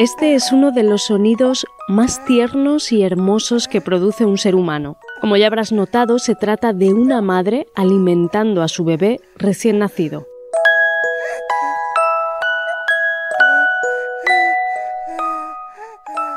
Este es uno de los sonidos más tiernos y hermosos que produce un ser humano. Como ya habrás notado, se trata de una madre alimentando a su bebé recién nacido.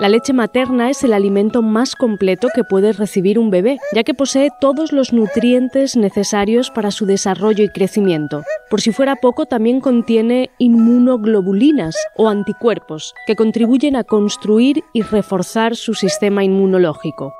La leche materna es el alimento más completo que puede recibir un bebé, ya que posee todos los nutrientes necesarios para su desarrollo y crecimiento. Por si fuera poco, también contiene inmunoglobulinas o anticuerpos, que contribuyen a construir y reforzar su sistema inmunológico.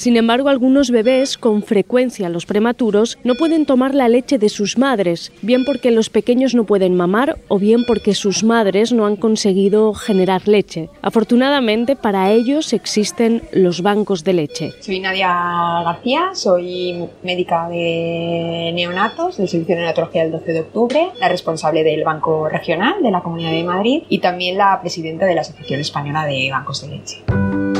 Sin embargo, algunos bebés, con frecuencia los prematuros, no pueden tomar la leche de sus madres, bien porque los pequeños no pueden mamar o bien porque sus madres no han conseguido generar leche. Afortunadamente, para ellos existen los bancos de leche. Soy Nadia García, soy médica de neonatos del Servicio de Neonatología del 12 de octubre, la responsable del Banco Regional de la Comunidad de Madrid y también la presidenta de la Asociación Española de Bancos de Leche.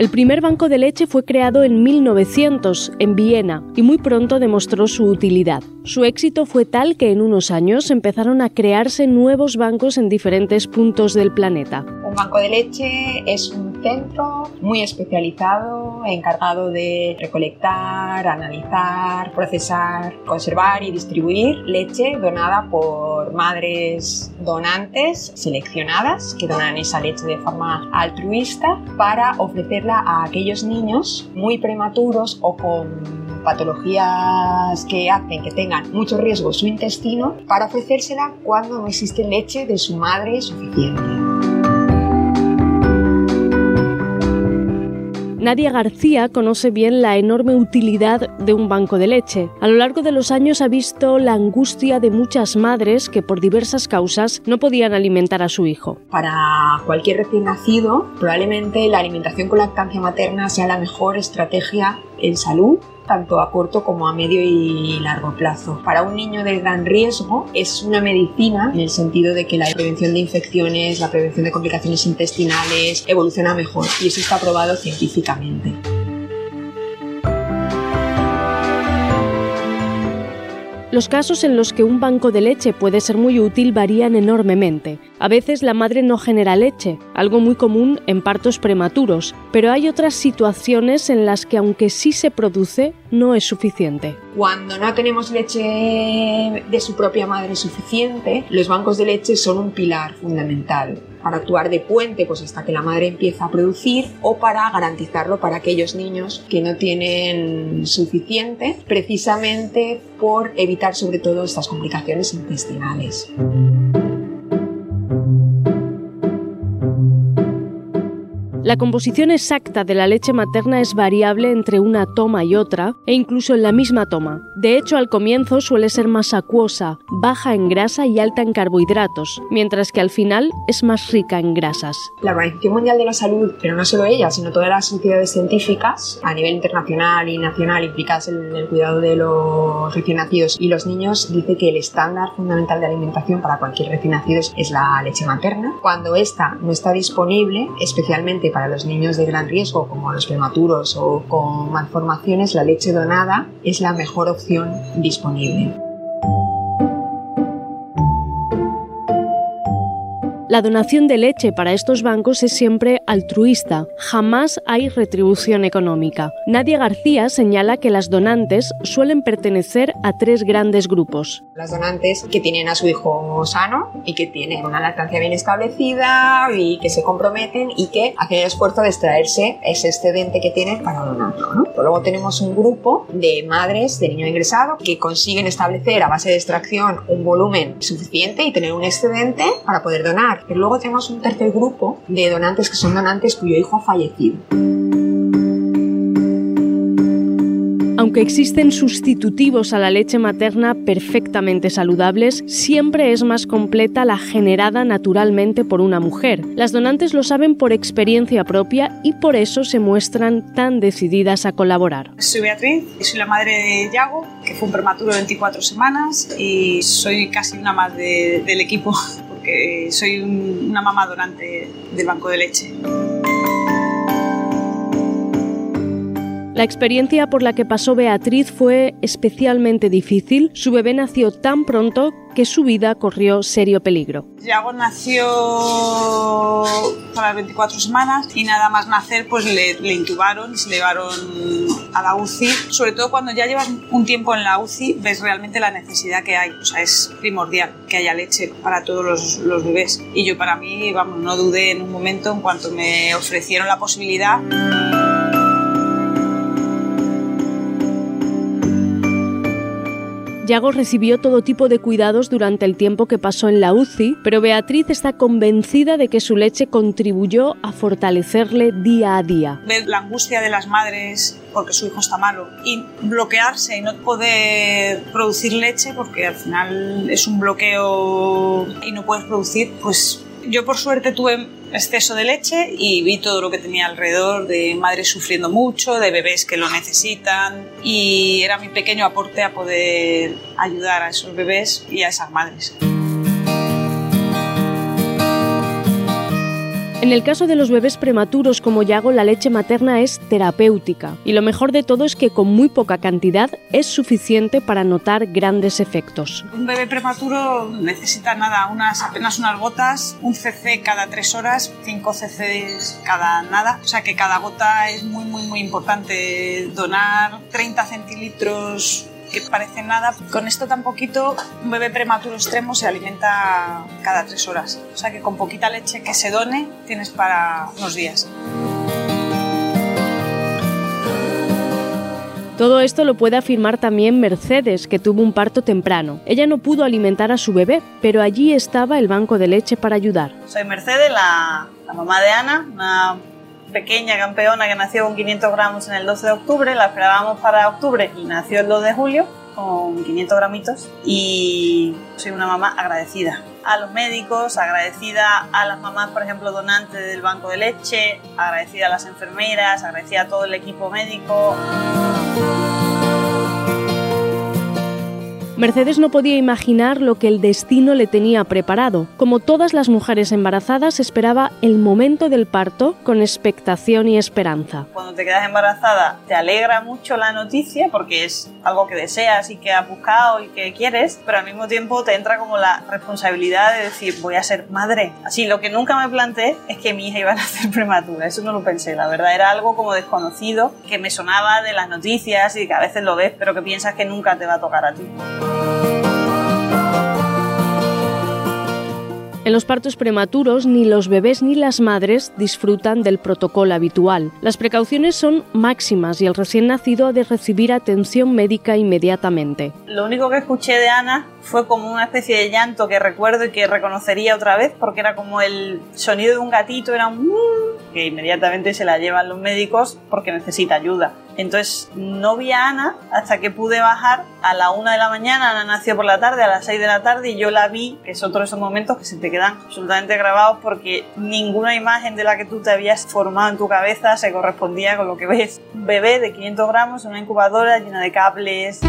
El primer banco de leche fue creado en 1900 en Viena y muy pronto demostró su utilidad. Su éxito fue tal que en unos años empezaron a crearse nuevos bancos en diferentes puntos del planeta. Un banco de leche es un centro muy especializado encargado de recolectar, analizar, procesar, conservar y distribuir leche donada por madres donantes seleccionadas que donan esa leche de forma altruista para ofrecerla a aquellos niños muy prematuros o con patologías que hacen que tengan mucho riesgo su intestino para ofrecérsela cuando no existe leche de su madre suficiente. Nadia García conoce bien la enorme utilidad de un banco de leche. A lo largo de los años ha visto la angustia de muchas madres que por diversas causas no podían alimentar a su hijo. Para cualquier recién nacido, probablemente la alimentación con lactancia materna sea la mejor estrategia en salud tanto a corto como a medio y largo plazo. Para un niño de gran riesgo es una medicina en el sentido de que la prevención de infecciones, la prevención de complicaciones intestinales evoluciona mejor y eso está probado científicamente. Los casos en los que un banco de leche puede ser muy útil varían enormemente. A veces la madre no genera leche, algo muy común en partos prematuros, pero hay otras situaciones en las que aunque sí se produce, no es suficiente. Cuando no tenemos leche de su propia madre suficiente, los bancos de leche son un pilar fundamental para actuar de puente pues hasta que la madre empieza a producir o para garantizarlo para aquellos niños que no tienen suficiente precisamente por evitar sobre todo estas complicaciones intestinales. La composición exacta de la leche materna es variable entre una toma y otra e incluso en la misma toma. De hecho, al comienzo suele ser más acuosa, baja en grasa y alta en carbohidratos, mientras que al final es más rica en grasas. La Organización Mundial de la Salud, pero no solo ella, sino todas las sociedades científicas a nivel internacional y nacional implicadas en el cuidado de los recién nacidos y los niños, dice que el estándar fundamental de alimentación para cualquier recién nacido es la leche materna. Cuando esta no está disponible, especialmente para los niños de gran riesgo, como los prematuros o con malformaciones, la leche donada es la mejor opción disponible. La donación de leche para estos bancos es siempre altruista, jamás hay retribución económica. Nadia García señala que las donantes suelen pertenecer a tres grandes grupos. Las donantes que tienen a su hijo sano y que tienen una lactancia bien establecida y que se comprometen y que hacen el esfuerzo de extraerse ese excedente que tienen para donarlo. Luego tenemos un grupo de madres de niño ingresado que consiguen establecer a base de extracción un volumen suficiente y tener un excedente para poder donar donar. Pero luego tenemos un tercer grupo de donantes que son donantes cuyo hijo ha fallecido. Aunque existen sustitutivos a la leche materna perfectamente saludables, siempre es más completa la generada naturalmente por una mujer. Las donantes lo saben por experiencia propia y por eso se muestran tan decididas a colaborar. Soy Beatriz y soy la madre de Yago, que fue un prematuro de 24 semanas y soy casi una más del equipo porque soy una mamá donante del banco de leche. La experiencia por la que pasó Beatriz fue especialmente difícil. Su bebé nació tan pronto que su vida corrió serio peligro. Yago nació para las 24 semanas y nada más nacer pues le, intubaron y se le llevaron a la UCI. Sobre todo cuando ya llevas un tiempo en la UCI ves realmente la necesidad que hay. O sea, es primordial que haya leche para todos los, los bebés. Y yo para mí, vamos, no dudé en un momento en cuanto me ofrecieron la posibilidad. Yago recibió todo tipo de cuidados durante el tiempo que pasó en la UCI, pero Beatriz está convencida de que su leche contribuyó a fortalecerle día a día. Ver la angustia de las madres porque su hijo está malo y bloquearse y no poder producir leche porque al final es un bloqueo y no puedes producir, pues yo por suerte tuve exceso de leche y vi todo lo que tenía alrededor de madres sufriendo mucho, de bebés que lo necesitan y era mi pequeño aporte a poder ayudar a esos bebés y a esas madres. En el caso de los bebés prematuros como Yago, la leche materna es terapéutica y lo mejor de todo es que con muy poca cantidad es suficiente para notar grandes efectos. Un bebé prematuro necesita nada, unas, apenas unas gotas, un cc cada tres horas, 5 cc cada nada, o sea que cada gota es muy muy muy importante. Donar 30 centilitros que parece nada. Con esto tan poquito, un bebé prematuro extremo se alimenta cada tres horas. O sea que con poquita leche que se done tienes para unos días. Todo esto lo puede afirmar también Mercedes, que tuvo un parto temprano. Ella no pudo alimentar a su bebé, pero allí estaba el banco de leche para ayudar. Soy Mercedes, la, la mamá de Ana, una pequeña campeona que nació con 500 gramos en el 12 de octubre, la esperábamos para octubre y nació el 2 de julio con 500 gramitos y soy una mamá agradecida a los médicos, agradecida a las mamás, por ejemplo, donantes del banco de leche, agradecida a las enfermeras, agradecida a todo el equipo médico. Mercedes no podía imaginar lo que el destino le tenía preparado. Como todas las mujeres embarazadas, esperaba el momento del parto con expectación y esperanza. Cuando te quedas embarazada, te alegra mucho la noticia porque es algo que deseas y que has buscado y que quieres, pero al mismo tiempo te entra como la responsabilidad de decir, voy a ser madre. Así, lo que nunca me planteé es que mi hija iba a nacer prematura, eso no lo pensé, la verdad era algo como desconocido que me sonaba de las noticias y que a veces lo ves, pero que piensas que nunca te va a tocar a ti. En los partos prematuros ni los bebés ni las madres disfrutan del protocolo habitual. Las precauciones son máximas y el recién nacido ha de recibir atención médica inmediatamente. Lo único que escuché de Ana fue como una especie de llanto que recuerdo y que reconocería otra vez porque era como el sonido de un gatito, era un que inmediatamente se la llevan los médicos porque necesita ayuda. Entonces no vi a Ana hasta que pude bajar a la una de la mañana. Ana nació por la tarde, a las 6 de la tarde, y yo la vi, que es otro de esos momentos que se te absolutamente grabados porque ninguna imagen de la que tú te habías formado en tu cabeza se correspondía con lo que ves. Un bebé de 500 gramos en una incubadora llena de cables.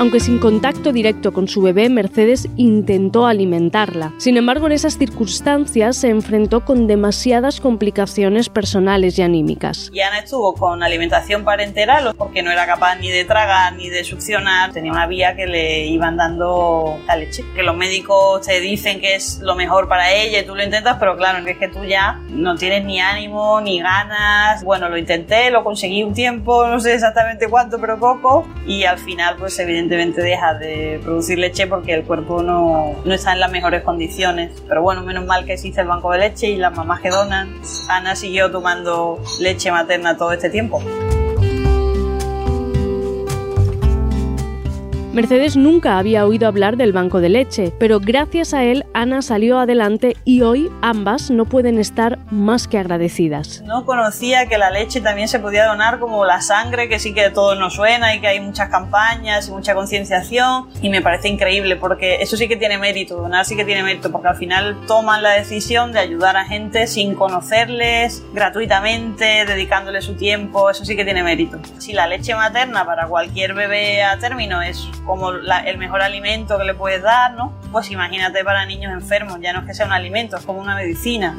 Aunque sin contacto directo con su bebé, Mercedes intentó alimentarla. Sin embargo, en esas circunstancias se enfrentó con demasiadas complicaciones personales y anímicas. Y Ana estuvo con alimentación parenteral porque no era capaz ni de tragar ni de succionar. Tenía una vía que le iban dando la leche. Que los médicos te dicen que es lo mejor para ella y tú lo intentas, pero claro, es que tú ya no tienes ni ánimo ni ganas. Bueno, lo intenté, lo conseguí un tiempo, no sé exactamente cuánto, pero poco. Y al final, pues evidentemente evidentemente deja de producir leche porque el cuerpo no, no, está en las mejores condiciones. Pero bueno, menos mal que existe el banco de leche y las mamás que donan. Ana siguió tomando leche materna todo este tiempo. Mercedes nunca había oído hablar del banco de leche, pero gracias a él Ana salió adelante y hoy ambas no pueden estar más que agradecidas. No conocía que la leche también se podía donar como la sangre, que sí que todo nos suena y que hay muchas campañas y mucha concienciación y me parece increíble porque eso sí que tiene mérito, donar sí que tiene mérito porque al final toman la decisión de ayudar a gente sin conocerles, gratuitamente, dedicándoles su tiempo, eso sí que tiene mérito. Si la leche materna para cualquier bebé a término es como el mejor alimento que le puedes dar, ¿no? Pues imagínate para niños enfermos, ya no es que sea un alimento, es como una medicina.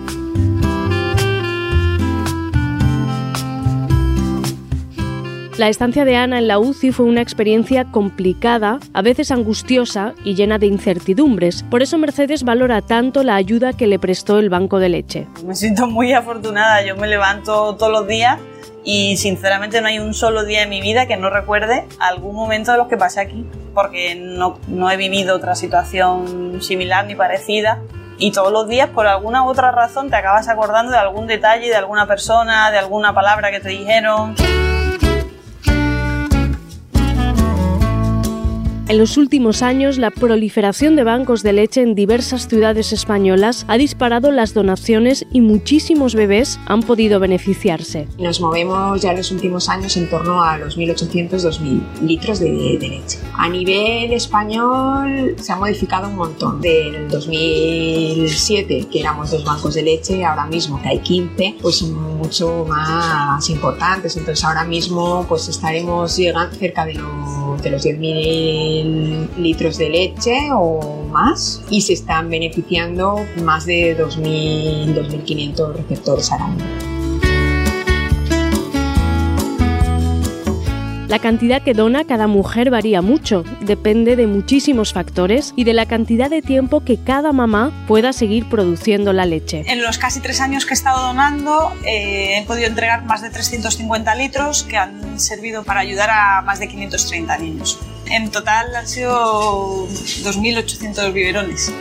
La estancia de Ana en la UCI fue una experiencia complicada, a veces angustiosa y llena de incertidumbres. Por eso Mercedes valora tanto la ayuda que le prestó el banco de leche. Me siento muy afortunada, yo me levanto todos los días y sinceramente no hay un solo día en mi vida que no recuerde algún momento de los que pasé aquí, porque no, no he vivido otra situación similar ni parecida y todos los días por alguna u otra razón te acabas acordando de algún detalle, de alguna persona, de alguna palabra que te dijeron. En los últimos años, la proliferación de bancos de leche en diversas ciudades españolas ha disparado las donaciones y muchísimos bebés han podido beneficiarse. Nos movemos ya en los últimos años en torno a los 1.800-2.000 litros de, de, leche. A nivel español se ha modificado un montón. Del 2007, que éramos dos bancos de leche, ahora mismo que hay 15, pues mucho más importantes. Entonces ahora mismo pues estaremos llegando cerca de los, de los 10.000 litros de leche o más y se están beneficiando más de 2.000, 2.500 receptores al año. La cantidad que dona cada mujer varía mucho, depende de muchísimos factores y de la cantidad de tiempo que cada mamá pueda seguir produciendo la leche. En los casi tres años que he estado donando eh, he podido entregar más de 350 litros que han servido para ayudar a más de 530 niños. En total han sido 2.800 biberones.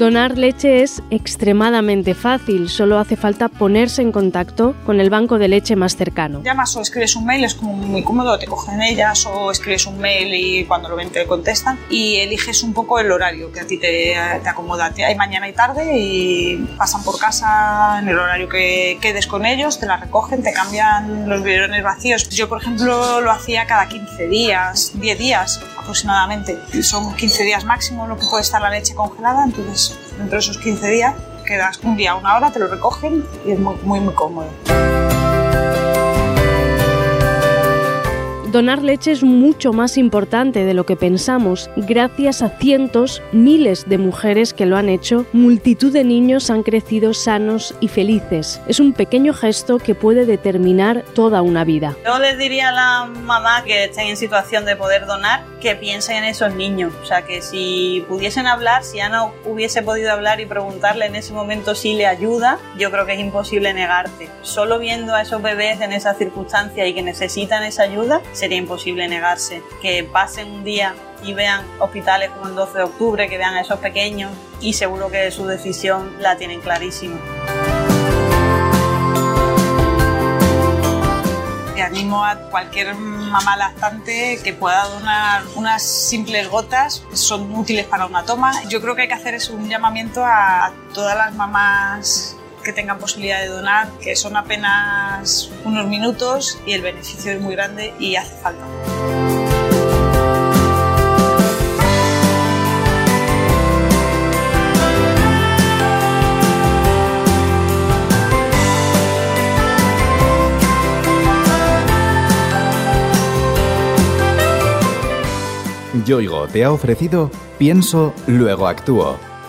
Donar leche es extremadamente fácil, solo hace falta ponerse en contacto con el banco de leche más cercano. Llamas o escribes un mail, es como muy cómodo, te cogen ellas o escribes un mail y cuando lo ven te contestan y eliges un poco el horario que a ti te, te acomoda. Hay mañana y tarde y pasan por casa en el horario que quedes con ellos, te la recogen, te cambian los biberones vacíos. Yo, por ejemplo, lo hacía cada 15 días, 10 días aproximadamente. Son 15 días máximo lo que puede estar la leche congelada, entonces dentro de esos 15 días quedas un día, una hora, te lo recogen y es muy, muy, muy cómodo. Donar leche es mucho más importante de lo que pensamos. Gracias a cientos, miles de mujeres que lo han hecho, multitud de niños han crecido sanos y felices. Es un pequeño gesto que puede determinar toda una vida. Yo les diría a la mamá que estén en situación de poder donar que piensen en esos niños. O sea, que si pudiesen hablar, si Ana hubiese podido hablar y preguntarle en ese momento si le ayuda, yo creo que es imposible negarte. Solo viendo a esos bebés en esa circunstancia y que necesitan esa ayuda, sería imposible negarse. Que pasen un día y vean hospitales como el 12 de octubre, que vean a esos pequeños y seguro que su decisión la tienen clarísima. animo a cualquier mamá lactante que pueda donar unas simples gotas, son útiles para una toma. Yo creo que hay que hacer es un llamamiento a todas las mamás que tengan posibilidad de donar, que son apenas unos minutos y el beneficio es muy grande y hace falta. Yoigo te ha ofrecido Pienso, luego actúo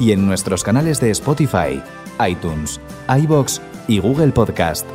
y en nuestros canales de Spotify, iTunes, iBox y Google Podcast.